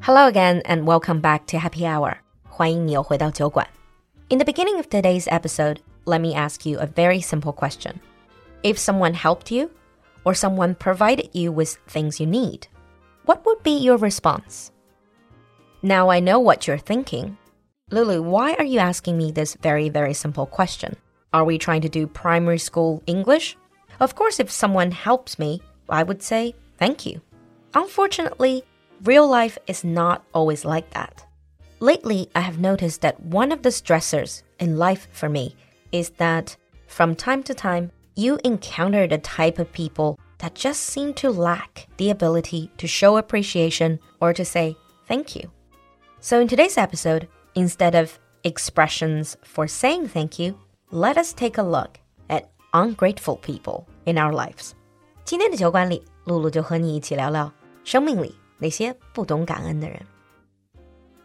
Hello again and welcome back to Happy Hour. 欢迎你又回到酒馆. In the beginning of today's episode, let me ask you a very simple question. If someone helped you or someone provided you with things you need, what would be your response? Now I know what you're thinking. Lulu, why are you asking me this very, very simple question? Are we trying to do primary school English? Of course, if someone helps me, I would say thank you. Unfortunately, real life is not always like that. Lately, I have noticed that one of the stressors in life for me is that from time to time, you encounter the type of people that just seem to lack the ability to show appreciation or to say thank you. So, in today's episode, instead of expressions for saying thank you, let us take a look at ungrateful people in our lives. 今天的酒馆里，露露就和你一起聊聊生命里 那些不懂感恩的人。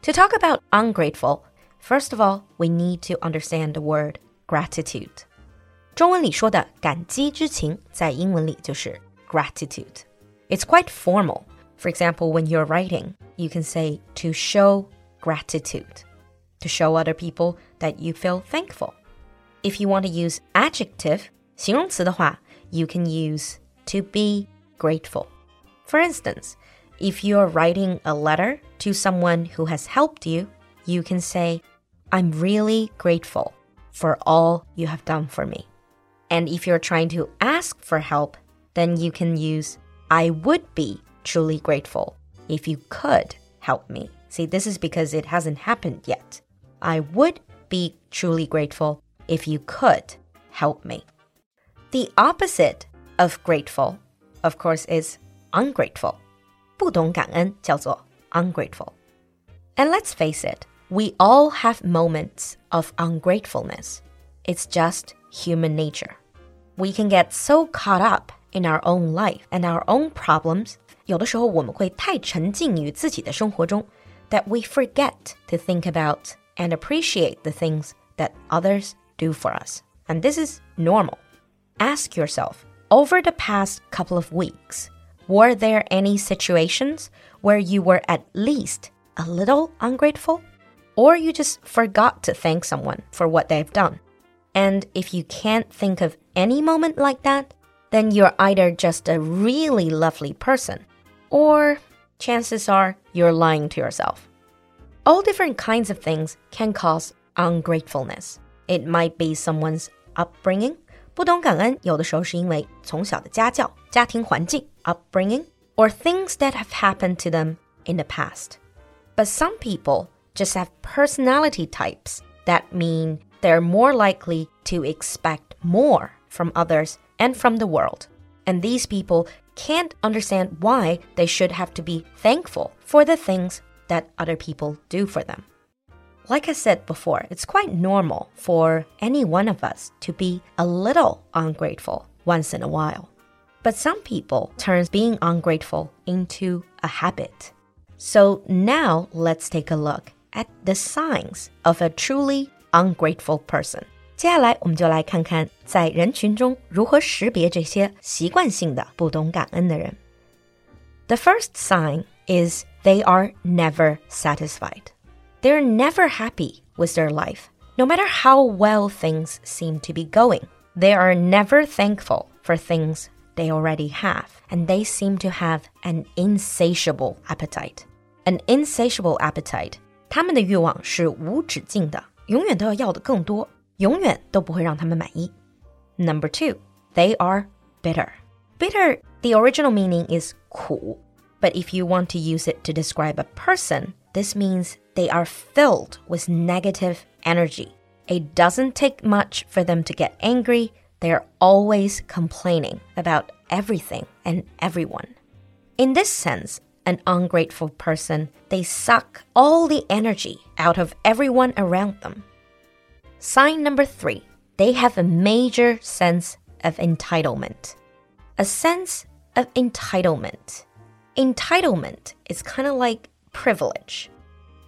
To talk about ungrateful, first of all, we need to understand the word gratitude. 中文里说的感激之情，在英文里就是 gratitude. It's quite formal. For example, when you're writing, you can say to show gratitude, to show other people that you feel thankful. If you want to use adjective, 形容词的话, you can use to be grateful. For instance, if you're writing a letter to someone who has helped you, you can say, I'm really grateful for all you have done for me. And if you're trying to ask for help, then you can use, I would be truly grateful if you could help me. See, this is because it hasn't happened yet. I would be truly grateful if you could help me. The opposite of grateful, of course, is ungrateful. 不懂感恩叫做 ungrateful. And let's face it, we all have moments of ungratefulness. It's just human nature. We can get so caught up in our own life and our own problems. 有的时候我们会太沉浸于自己的生活中 that we forget to think about and appreciate the things that others do for us. And this is normal. Ask yourself over the past couple of weeks, were there any situations where you were at least a little ungrateful? Or you just forgot to thank someone for what they've done? And if you can't think of any moment like that, then you're either just a really lovely person, or chances are you're lying to yourself. All different kinds of things can cause ungratefulness. It might be someone's upbringing. 不懂感恩，有的时候是因为从小的家教、家庭环境 upbringing, or things that have happened to them in the past. But some people just have personality types that mean they're more likely to expect more from others and from the world. And these people can't understand why they should have to be thankful for the things that other people do for them. Like I said before, it's quite normal for any one of us to be a little ungrateful once in a while. But some people turns being ungrateful into a habit. So now let's take a look at the signs of a truly ungrateful person. 接下来，我们就来看看在人群中如何识别这些习惯性的不懂感恩的人。The first sign is they are never satisfied. They're never happy with their life, no matter how well things seem to be going. They are never thankful for things they already have, and they seem to have an insatiable appetite. An insatiable appetite，他们的欲望是无止境的，永远都要要的更多，永远都不会让他们满意。Number two, they are bitter. Bitter, the original meaning is 苦, but if you want to use it to describe a person, this means they are filled with negative energy. It doesn't take much for them to get angry. They're always complaining about everything and everyone. In this sense, an ungrateful person, they suck all the energy out of everyone around them. Sign number three, they have a major sense of entitlement. A sense of entitlement. Entitlement is kind of like privilege.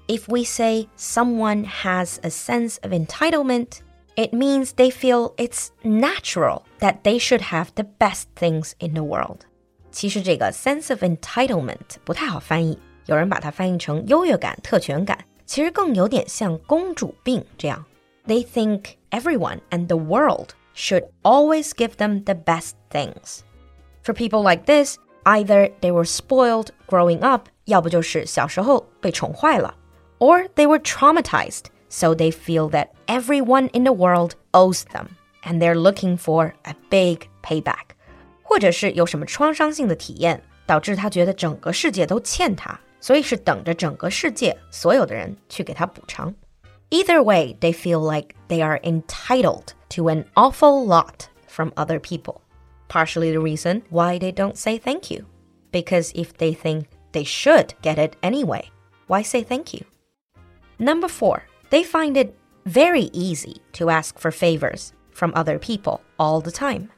If we say someone has a sense of entitlement, it means they feel it's natural that they should have the best things in the world. 其实这个 sense of entitlement 不太好翻译， 有人把它翻译成优越感、特权感，其实更有点像公主病这样。They think everyone and the world should always give them the best things. For people like this, either they were spoiled growing up, 要不就是小时候被宠坏了, or they were traumatized, so they feel that everyone in the world owes them and they're looking for a big payback. 或者是有什么创伤性的体验，导致他觉得整个世界都欠他。所以是等着整个世界所有的人去给他补偿。Either way, they feel like they are entitled to an awful lot from other people. Partially the reason why they don't say thank you. Because if they think they should get it anyway, why say thank you? Number four, they find it very easy to ask for favors from other people all the time.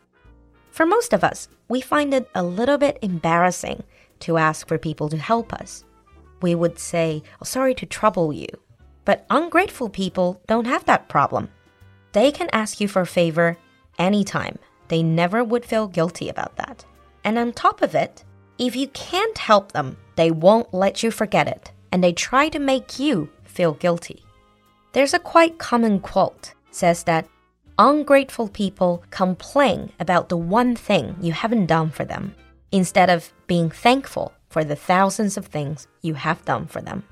For most of us, we find it a little bit embarrassing to ask for people to help us we would say, oh, sorry to trouble you. But ungrateful people don't have that problem. They can ask you for a favor anytime. They never would feel guilty about that. And on top of it, if you can't help them, they won't let you forget it, and they try to make you feel guilty. There's a quite common quote says that ungrateful people complain about the one thing you haven't done for them instead of being thankful for the thousands of things you have done for them.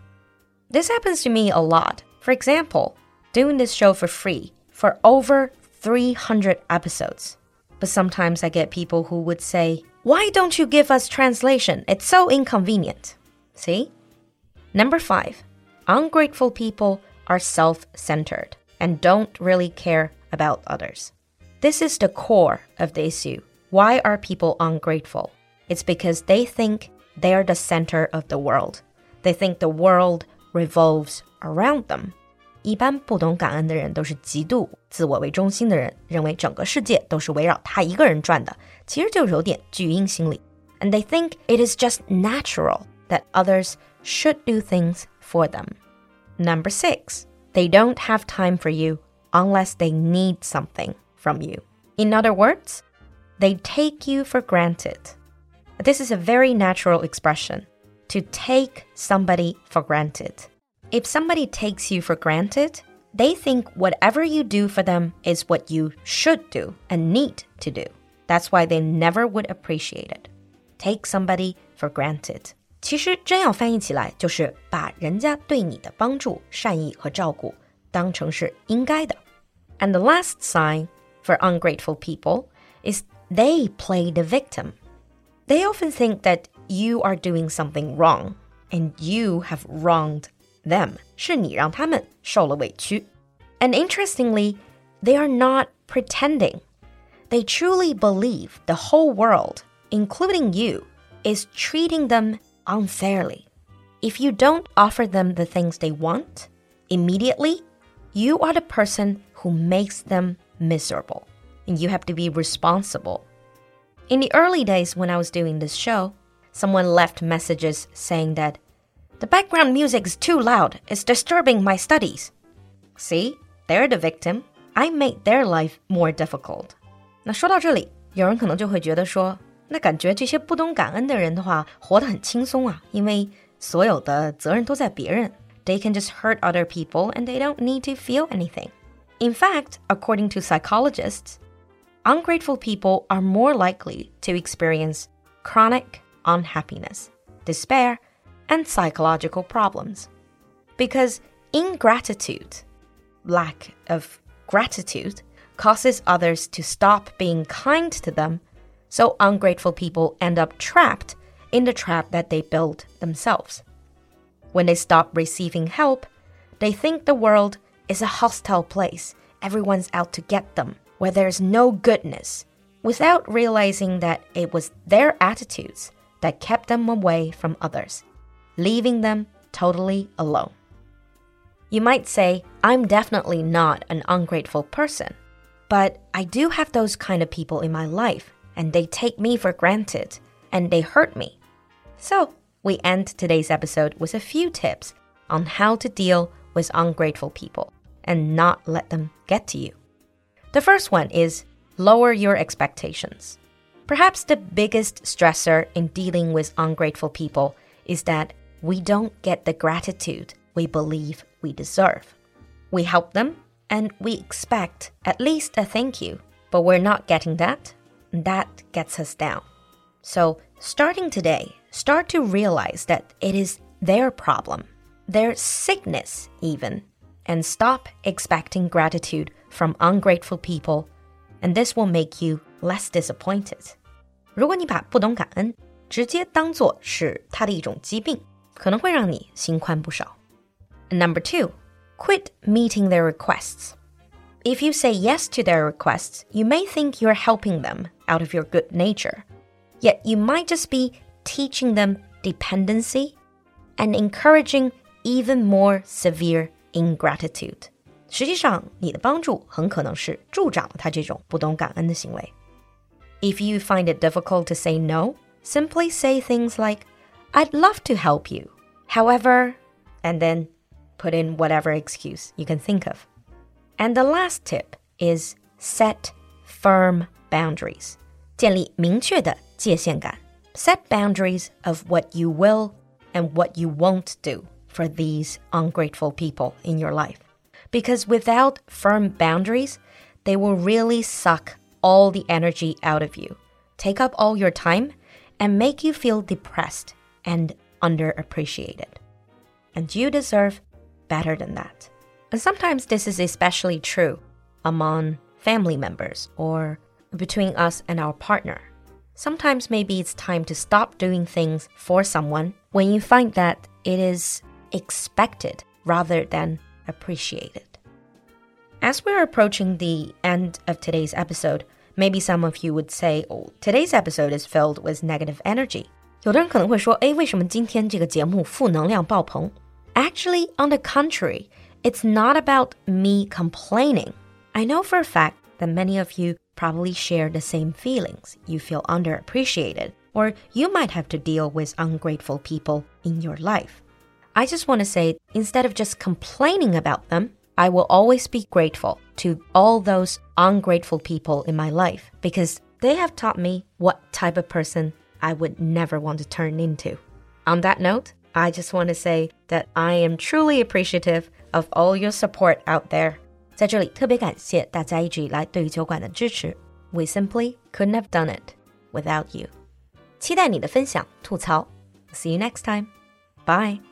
This happens to me a lot. For example, doing this show for free for over 300 episodes. But sometimes I get people who would say, Why don't you give us translation? It's so inconvenient. See? Number five, ungrateful people are self centered and don't really care about others. This is the core of the issue. Why are people ungrateful? It's because they think they're the center of the world. They think the world revolves around them. 一般不懂感恩的人都是极度自我为中心的人，认为整个世界都是围绕他一个人转的，其实就有点巨婴心理。And they think it is just natural that others should do things for them. Number six, they don't have time for you unless they need something from you. In other words, they take you for granted. This is a very natural expression to take somebody for granted. If somebody takes you for granted, they think whatever you do for them is what you should do and need to do. That's why they never would appreciate it. Take somebody for granted. 其实真要翻译起来，就是把人家对你的帮助、善意和照顾当成是应该的。And the last sign for ungrateful people is they play the victim. They often think that you are doing something wrong and you have wronged them. 是你让他们受了委屈. And interestingly, they are not pretending. They truly believe the whole world, including you, is treating them unfairly. If you don't offer them the things they want, immediately, you are the person who makes them miserable. And you have to be responsible in the early days when I was doing this show, someone left messages saying that the background music is too loud, it's disturbing my studies. See, they're the victim. I made their life more difficult. 那说到这里，有人可能就会觉得说， 那感觉这些不懂感恩的人的话，活得很轻松啊，因为所有的责任都在别人。They can just hurt other people and they don't need to feel anything. In fact, according to psychologists, ungrateful people are more likely to experience chronic unhappiness, despair, and psychological problems. Because ingratitude, lack of gratitude, causes others to stop being kind to them, so ungrateful people end up trapped in the trap that they built themselves. When they stop receiving help, they think the world is a hostile place, everyone's out to get them where there's no goodness, without realizing that it was their attitudes that kept them away from others, leaving them totally alone. You might say, I'm definitely not an ungrateful person, but I do have those kind of people in my life, and they take me for granted, and they hurt me. So, we end today's episode with a few tips on how to deal with ungrateful people and not let them get to you. The first one is lower your expectations. Perhaps the biggest stressor in dealing with ungrateful people is that we don't get the gratitude we believe we deserve. We help them and we expect at least a thank you, but we're not getting that That gets us down. So, starting today, start to realize that it is their problem, their sickness, even, and stop expecting gratitude from ungrateful people, and this will make you less disappointed. 如果你把不懂感恩直接当做是他的一种疾病，可能会让你心宽不少。Number two, quit meeting their requests. If you say yes to their requests, you may think you're helping them out of your good nature. Yet you might just be teaching them dependency and encouraging even more severe ingratitude. 实际上，你的帮助很可能是助长了他这种不懂感恩的行为。If you find it difficult to say no, simply say things like, I'd love to help you. However, and then put in whatever excuse you can think of. And the last tip is set firm boundaries. 建立明确的界限感. Set boundaries of what you will and what you won't do for these ungrateful people in your life. Because without firm boundaries, they will really suck all the energy out of you, take up all your time, and make you feel depressed and underappreciated. And you deserve better than that. And sometimes this is especially true among family members or between us and our partner. Sometimes maybe it's time to stop doing things for someone when you find that it is expected rather than appreciated. As we're approaching the end of today's episode, maybe some of you would say, oh, today's episode is filled with negative energy. 有的人可能会说，哎，为什么今天这个节目负能量爆棚？Actually, on the contrary, it's not about me complaining. I know for a fact that many of you probably share the same feelings. You feel underappreciated, or you might have to deal with ungrateful people in your life. I just want to say instead of just complaining about them, I will always be grateful to all those ungrateful people in my life because they have taught me what type of person I would never want to turn into. On that note, I just want to say that I am truly appreciative of all your support out there. 在这里特别感谢大家一直以来对于酒馆的支持。We simply couldn't have done it without you. 期待你的分享、吐槽。See you next time. Bye.